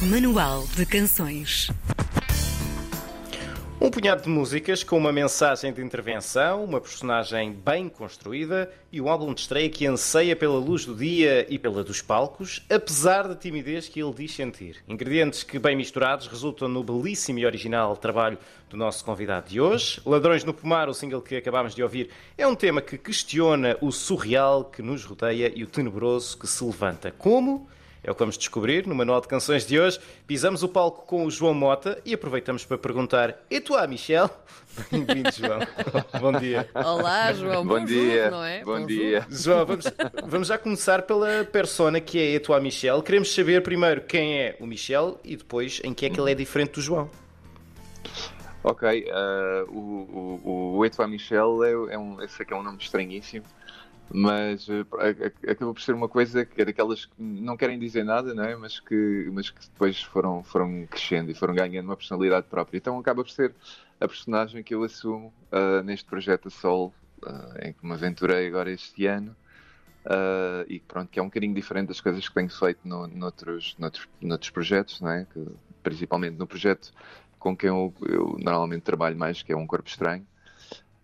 Manual de Canções. Um punhado de músicas com uma mensagem de intervenção, uma personagem bem construída e um álbum de estreia que anseia pela luz do dia e pela dos palcos, apesar da timidez que ele diz sentir. Ingredientes que, bem misturados, resultam no belíssimo e original trabalho do nosso convidado de hoje. Ladrões no Pomar, o single que acabámos de ouvir, é um tema que questiona o surreal que nos rodeia e o tenebroso que se levanta. Como? É o que vamos descobrir no Manual de Canções de hoje. Pisamos o palco com o João Mota e aproveitamos para perguntar: E tu, Michel? Bem-vindo, João. Bom dia. Olá, João. Bom Bonjour, dia. não é? Bom Bonjour. dia. João, vamos, vamos já começar pela persona que é Etoá Michel. Queremos saber primeiro quem é o Michel e depois em que é que ele é diferente do João. Ok, eh, o, o, o Etoile Michel é, é um, eu sei que é um nome estranhíssimo, mas eh, acabou por ser uma coisa que é daquelas que não querem dizer nada, não é? mas, que, mas que depois foram, foram crescendo e foram ganhando uma personalidade própria. Então acaba por ser a personagem que eu assumo eh, neste projeto a Sol, eh, em que me aventurei agora este ano. eh, e pronto, que é um bocadinho diferente das coisas que tenho feito no, noutros, noutros, noutros projetos, não é? Que, principalmente no projeto com quem eu, eu normalmente trabalho mais, que é um corpo estranho.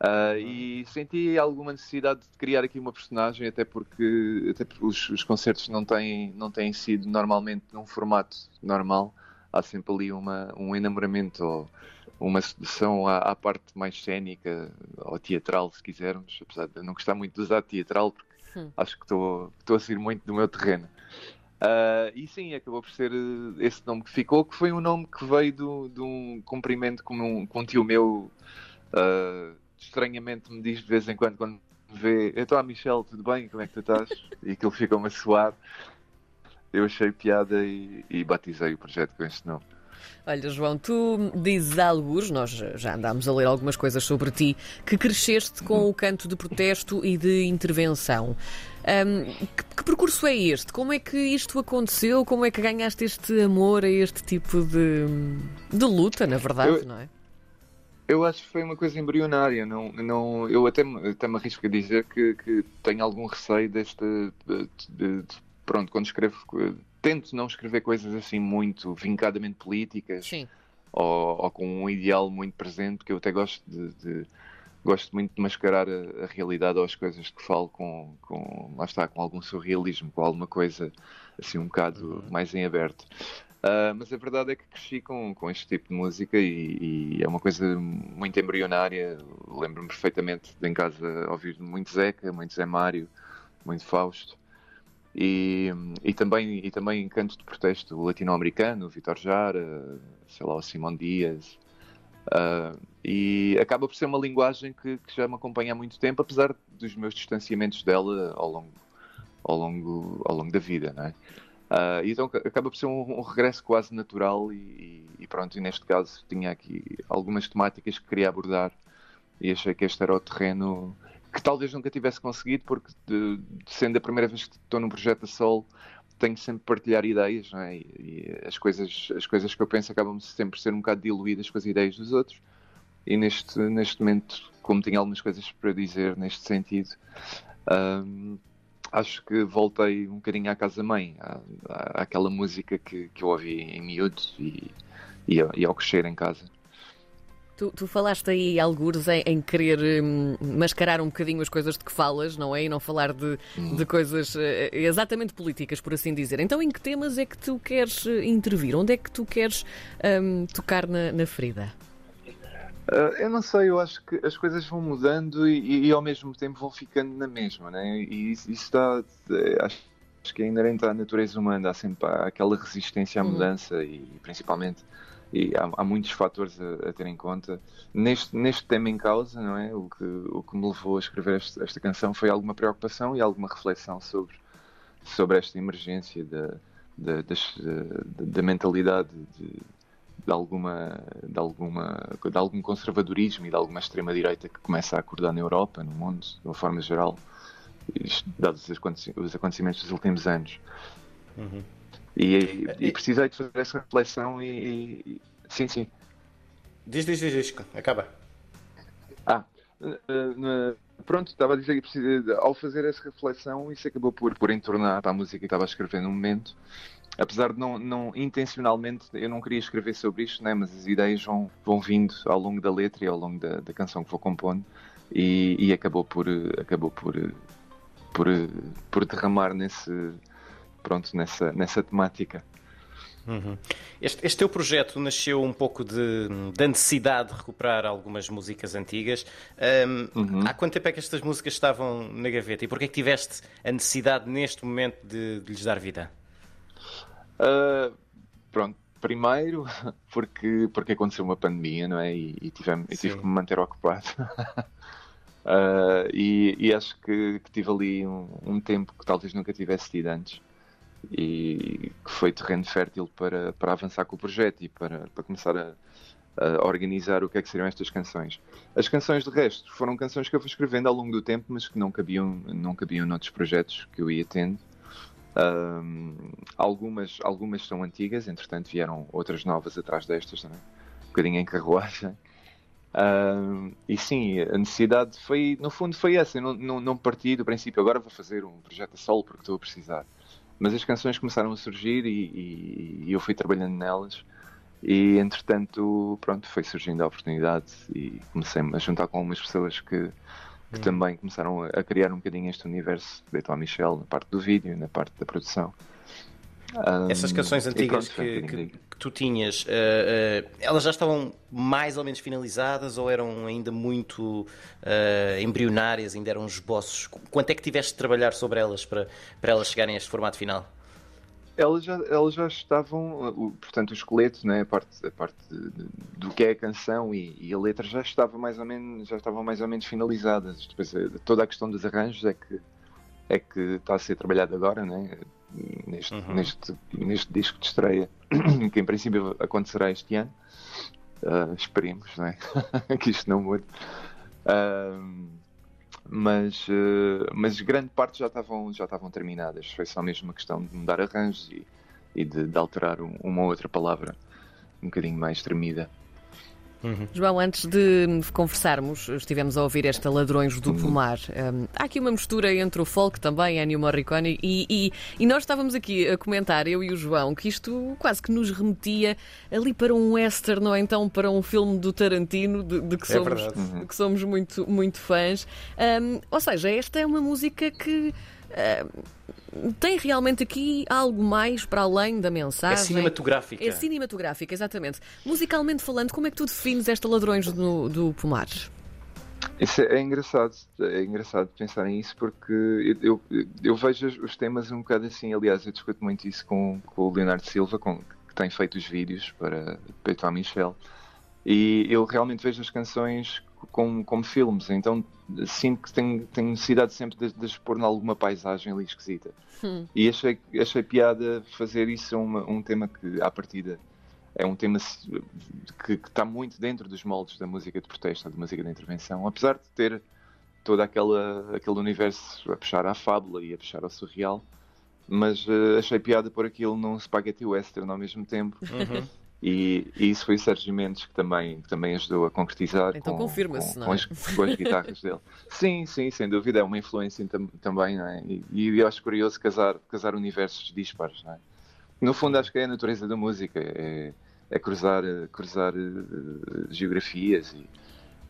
Ah, e senti alguma necessidade de criar aqui uma personagem, até porque, até porque os, os concertos não têm, não têm sido normalmente num formato normal. Há sempre ali uma, um enamoramento ou uma sedução à, à parte mais cénica ou teatral, se quisermos. Apesar de eu não gostar muito de usar teatral, porque Hum. acho que estou estou a sair muito do meu terreno. Ah, e sim, acabou por ser eh, esse nome que ficou, que foi um nome que veio do- de um cumprimento que um, que um tio meu ah, estranhamente me diz de vez em quando, quando me vê, eu estou a Michel, tudo bem? Como é que tu estás? E aquilo ficou-me a soar. Eu achei piada e, e batizei o projeto com este nome. Olha, João, tu dizes há alguns, nós já andámos a ler algumas coisas sobre ti, que cresceste com o canto de protesto e de intervenção. Ahm, que, que percurso é este? Como é que isto aconteceu? Como é que ganhaste este amor a este tipo de, de luta, na verdade, Eu- não é? Eu acho que foi uma coisa embrionária. Não, não, eu até, me- até me arrisco a dizer que, que tenho algum receio deste. de- de- de- pronto, quando escrevo. Tento não escrever coisas assim muito vincadamente políticas Sim. ou, ou com um ideal muito presente, porque eu até gosto de. de- gosto muito de mascarar a, a realidade ou as coisas que falo com, com. lá está, com algum surrealismo, com alguma coisa assim um bocado mais em aberto. Ah, mas a verdade é que cresci com, com este tipo de música e, e é uma coisa muito embrionária. Lembro-me perfeitamente de em casa ouvir muito Zeca, muito Zé Mário, muito Fausto. E, e também, e também canto de protesto latino-americano, Vitor Jara, sei lá, o Simão Dias. Ah, e acaba por ser uma linguagem que, que já me acompanha há muito tempo, apesar dos meus distanciamentos dela ao longo, ao longo, ao longo da vida, não é? E então acaba por ser um, um regresso quase natural e, e pronto, e neste caso tinha aqui algumas temáticas que queria abordar e achei que este era o terreno que talvez nunca tivesse conseguido porque de- sendo a primeira vez que estou num projeto a solo tenho sempre partilhar ideias é? e, e as, coisas, as coisas que eu penso acabam sempre por ser um bocado diluídas com as ideias dos outros e neste, neste momento como tinha algumas coisas para dizer neste sentido acho que voltei um bocadinho à casa-mãe, à, à- àquela música que, que eu ouvi em miúdo e, e, ao- e ao crescer em casa. Tu, tu falaste aí, algures, em, em querer hum, mascarar um bocadinho as coisas de que falas, não é? E não falar de, de coisas eh, exatamente políticas, por assim dizer. Então, em que temas é que tu queres eh, intervir? Onde é que tu queres hum, tocar na, na ferida? Ah, eu não sei, eu acho que as coisas vão mudando e, e- ao mesmo tempo vão ficando na mesma, né? E isso, isso está, eh, acho, acho que é inerente à natureza humana, há sempre aquela resistência à Uhum. mudança e principalmente e há, há muitos fatores a, a ter em conta. Neste, neste tema em causa, não é? O que, o que me levou a escrever este- esta canção foi alguma preocupação e alguma reflexão sobre, sobre esta emergência da, da, das- da- da mentalidade de, de alguma, de alguma de algum conservadorismo e de alguma extrema direita que começa a acordar na Europa, no mundo, de uma forma geral, dados os aconte- os acontecimentos dos últimos anos. Uhum. E, e- e precisei de fazer essa reflexão e, e- sim, sim. Diz, diz, diz, diz. Acaba. Ah, eh, eh, pronto, estava a dizer que ao fazer essa reflexão, isso acabou por, por entornar a música que estava a escrever no momento. Apesar de não, não intencionalmente, eu não queria escrever sobre isto, né? mas as ideias vão, vão vindo ao longo da letra e ao longo da, da canção que vou compondo e, e, acabou por acabou por por, por derramar nesse pronto nessa nessa temática. Uhum. Este, este teu projeto nasceu um pouco de, da necessidade de recuperar algumas músicas antigas. Um, uhum. Há quanto tempo é que estas músicas estavam na gaveta e porquê é que tiveste a necessidade neste momento de, de lhes dar vida? Uh, pronto, primeiro porque, porque aconteceu uma pandemia, não é? E, e, tive, e tive que me manter ocupado. uh, e, e, acho que, que tive ali um, um, tempo que talvez nunca tivesse tido antes e que foi terreno fértil para, para avançar com o projeto e para, para começar a, a organizar o que é que seriam estas canções. As canções de resto foram canções que eu fui escrevendo ao longo do tempo, mas que não cabiam, não cabiam noutros projetos que eu ia tendo. Um, algumas, algumas são antigas, entretanto vieram outras novas atrás destas também, um bocadinho em carruagem. Um, e sim, a necessidade foi, no fundo, foi essa. Eu não, não, não parti do princípio, agora vou fazer um projeto a solo porque estou a precisar. Mas as canções começaram a surgir e, e, e eu fui trabalhando nelas. E entretanto, pronto, foi surgindo a oportunidade e comecei a juntar com algumas pessoas que, que hum. também começaram a, criar um bocadinho este universo de Etoile Michel, na parte do vídeo, na parte da produção. Essas canções antigas pronto, que, que, que, tu tinhas, uh, uh, elas já estavam mais ou menos finalizadas ou eram ainda muito uh, embrionárias, ainda eram esboços? Quanto é que tiveste de trabalhar sobre elas para, para elas chegarem a este formato final? Elas já, elas já estavam, portanto, o esqueleto, né, a parte, a parte do que é a canção e, e, a letra já estava mais ou menos, já estavam mais ou menos finalizadas. Depois, toda a questão dos arranjos é que é que está a ser trabalhado agora, né? neste, uhum. neste, neste disco de estreia, que em princípio acontecerá este ano. Uh, esperemos né? que isto não mude. Uh, mas, uh, mas grande parte já estavam, já estavam terminadas. Foi só mesmo uma questão de mudar arranjos e, e de, de alterar um, uma outra palavra um bocadinho mais tremida. Uhum. João, antes de conversarmos, estivemos a ouvir esta Ladrões do uhum. Pomar. Um, há aqui uma mistura entre o folk também, Ennio Morricone, e, e, e, nós estávamos aqui a comentar, eu e o João, que isto quase que nos remetia ali para um western, ou então para um filme do Tarantino, de, de que, é somos, é de que somos muito, muito fãs. Um, ou seja, esta é uma música que. Uh, tem realmente aqui algo mais para além da mensagem. É cinematográfica. É cinematográfica, exatamente. Musicalmente falando, como é que tu defines esta Ladrões do, do Pomar? Isso é, é engraçado, é engraçado pensar nisso porque eu, eu, eu, vejo os temas um bocado assim. Aliás, eu discuto muito isso com, com o Leonardo Silva, com, que tem feito os vídeos para Peito Michel. E eu realmente vejo as canções como, como filmes, então sinto que tenho, tenho necessidade sempre de, de expor alguma paisagem ali esquisita. Hum. E achei, achei piada fazer isso uma, um tema que, à partida, é um tema que, que, está muito dentro dos moldes da música de protesto, da música de intervenção, apesar de ter todo aquela, aquele universo a puxar à fábula e a puxar ao surreal, mas uh, achei piada por aquilo num spaghetti western ao mesmo tempo. Uhum. E, e, isso foi o Sérgio Mendes que também, que também ajudou a concretizar então com, confirma-se, com, não é? com, as, com as guitarras dele. Sim, sim, sem dúvida, é uma influência tam, também, não é? E, e, eu acho curioso casar, casar universos dispares, não é? No fundo, acho que é a natureza da música, é, é cruzar, cruzar uh, geografias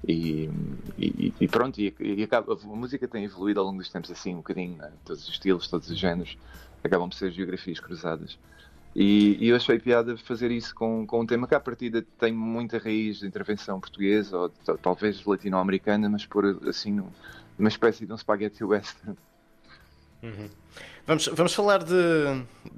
e, e, e, pronto, e, e acaba, a música tem evoluído ao longo dos tempos assim, um bocadinho, é? todos os estilos, todos os géneros, acabam por ser geografias cruzadas. E, e, eu achei piada fazer isso com, com um tema que, à partida, tem muita raiz de intervenção portuguesa ou talvez latino-americana, mas por assim, uma espécie de um spaghetti western. Uhum. Vamos, vamos falar de,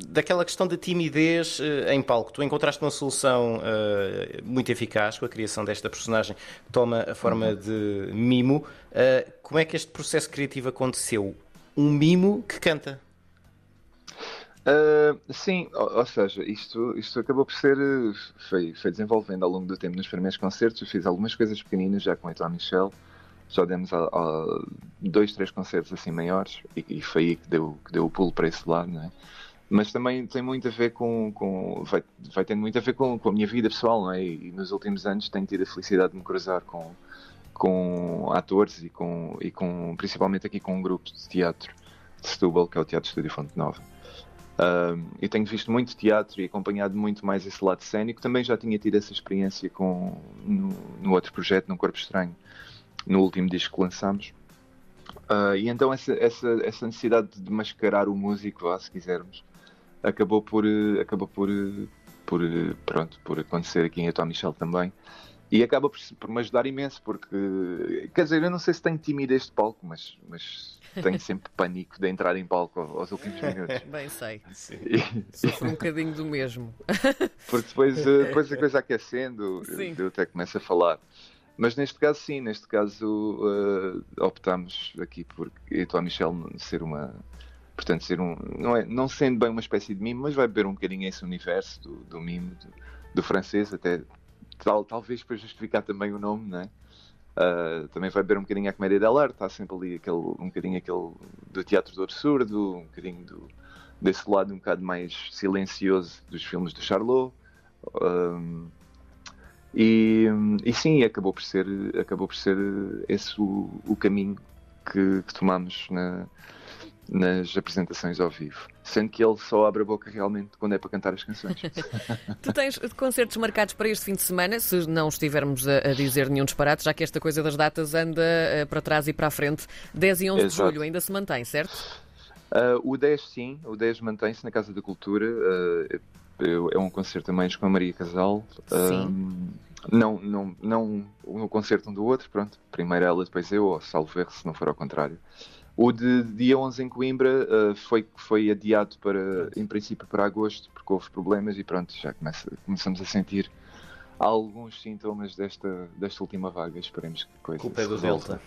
daquela questão da timidez uh, em palco. Tu encontraste uma solução uh, muito eficaz com a criação desta personagem que toma a forma uhum. de mimo. Uh, como é que este processo criativo aconteceu? Um mimo que canta. Uh, sim, ou, ou, seja, isto, isto acabou por ser. Foi, foi desenvolvendo ao longo do tempo nos primeiros concertos. Fiz algumas coisas pequeninas já com o Então Michel. Já demos a, a dois, três concertos assim maiores e, e, foi aí que deu, que deu o pulo para esse lado, não é? Mas também tem muito a ver com. com vai, vai tendo muito a ver com, com a minha vida pessoal, não é? E nos últimos anos tenho tido a felicidade de me cruzar com, com atores e com, e com. principalmente aqui com um grupo de teatro de Setúbal, que é o Teatro Estúdio Fonte Nova Uh, eu tenho visto muito teatro e acompanhado muito mais esse lado cénico. Também já tinha tido essa experiência com, no, no outro projeto, no Corpo Estranho, no último disco que lançámos. Uh, e então essa, essa, essa necessidade de mascarar o músico, se quisermos, acabou por, acabou por, por, pronto, por acontecer aqui em Etoá Michel também. E acaba por, por, me ajudar imenso, porque, quer dizer, eu não sei se tenho timidez de palco, mas, mas tenho sempre pânico de entrar em palco aos últimos minutos. Bem sei. E... Sofro um bocadinho do mesmo. Porque depois, eh, depois a coisa aquecendo, sim. eu até começo a falar. Mas neste caso, sim, neste caso uh, optamos aqui por Etoile Michel ser uma. Portanto, ser um. Não, é, não sendo bem uma espécie de mimo, mas vai beber um bocadinho esse universo do, do mimo, do, do francês, até tal, talvez para justificar também o nome? Uh, também vai beber um bocadinho a comédia dell'arte, está sempre ali aquele, um bocadinho aquele do teatro do absurdo, um bocadinho do, desse lado um bocado mais silencioso dos filmes do Charlot. Um, e, e sim, acabou por ser, acabou por ser esse o, o caminho que, que tomamos na, nas apresentações ao vivo, sendo que ele só abre a boca realmente quando é para cantar as canções. tu tens concertos marcados para este fim de semana, se não estivermos a, dizer nenhum disparate, já que esta coisa das datas anda uh, para trás e para a frente. 10 e 11 Exato. de julho ainda se mantém, certo? Uh, o 10 sim, o 10 mantém-se na Casa da Cultura. Uh, é um concerto a mais com a Maria Casal. Sim. não, não, não no concerto um do outro, pronto. Primeiro ela, depois eu, ou salvo erro, se não for ao contrário. O de dia 11 em Coimbra uh, foi, foi adiado para, em princípio, para agosto, porque houve problemas e pronto, já começa, começamos a sentir alguns sintomas desta, desta última vaga. Esperemos que coisa. Culpa é do Delta.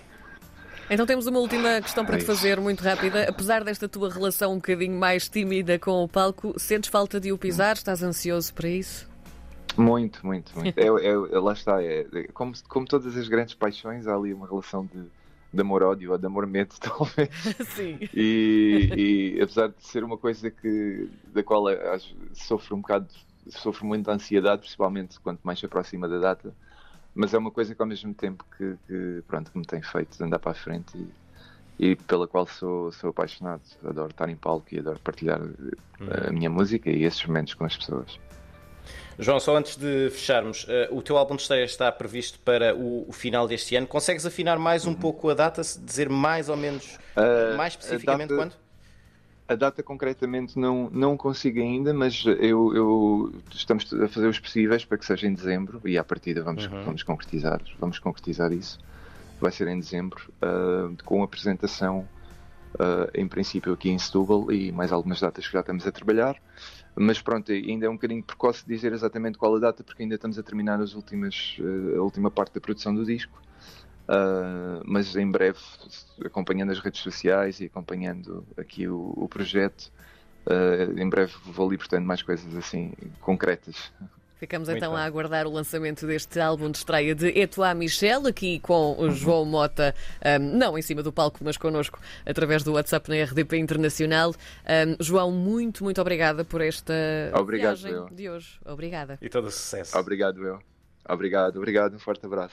Então temos uma última questão para te fazer, muito rápida. Apesar desta tua relação um bocadinho mais tímida com o palco, sentes falta de o pisar? Estás ansioso para isso? Muito, muito, muito. é, é, lá está, é, é, como, como todas as grandes paixões, há ali uma relação de de amor-ódio ou de amor-medo, talvez. Sim. E, e, apesar de ser uma coisa que, da qual sofro um bocado, sofro muita ansiedade, principalmente quanto mais se aproxima da data, mas é uma coisa que ao mesmo tempo que, que pronto, que me tem feito andar para a frente e, e, pela qual sou, sou apaixonado. Adoro estar em palco e adoro partilhar a minha música e esses momentos com as pessoas. João, só antes de fecharmos, uh, o teu álbum de estreia está previsto para o, o, final deste ano. Consegues afinar mais um uhum. pouco a data, dizer mais ou menos, uh, mais especificamente data, quando? A data concretamente não, não consigo ainda, mas eu, eu, estamos a fazer os possíveis para que seja em dezembro e à partida vamos, uhum. vamos concretizar, vamos concretizar isso. Vai ser em dezembro, uh, com a apresentação uh, em princípio aqui em Setúbal e mais algumas datas que já estamos a trabalhar. Mas pronto, ainda é um bocadinho precoce dizer exatamente qual a data, porque ainda estamos a terminar as últimas, uh, a última parte da produção do disco. Uh, mas em breve, acompanhando as redes sociais e acompanhando aqui o, o projeto, em breve vou libertando mais coisas assim concretas. Ficamos Muito então bem. a aguardar o lançamento deste álbum de estreia de Etoile Michel, aqui com o João Mota, um, não em cima do palco, mas connosco através do WhatsApp na RDP Internacional. Um, João, muito, muito obrigada por esta Obrigado, viagem eu. de hoje. Obrigada. E todo o sucesso. Obrigado, eu. Obrigado, obrigado. Um forte abraço.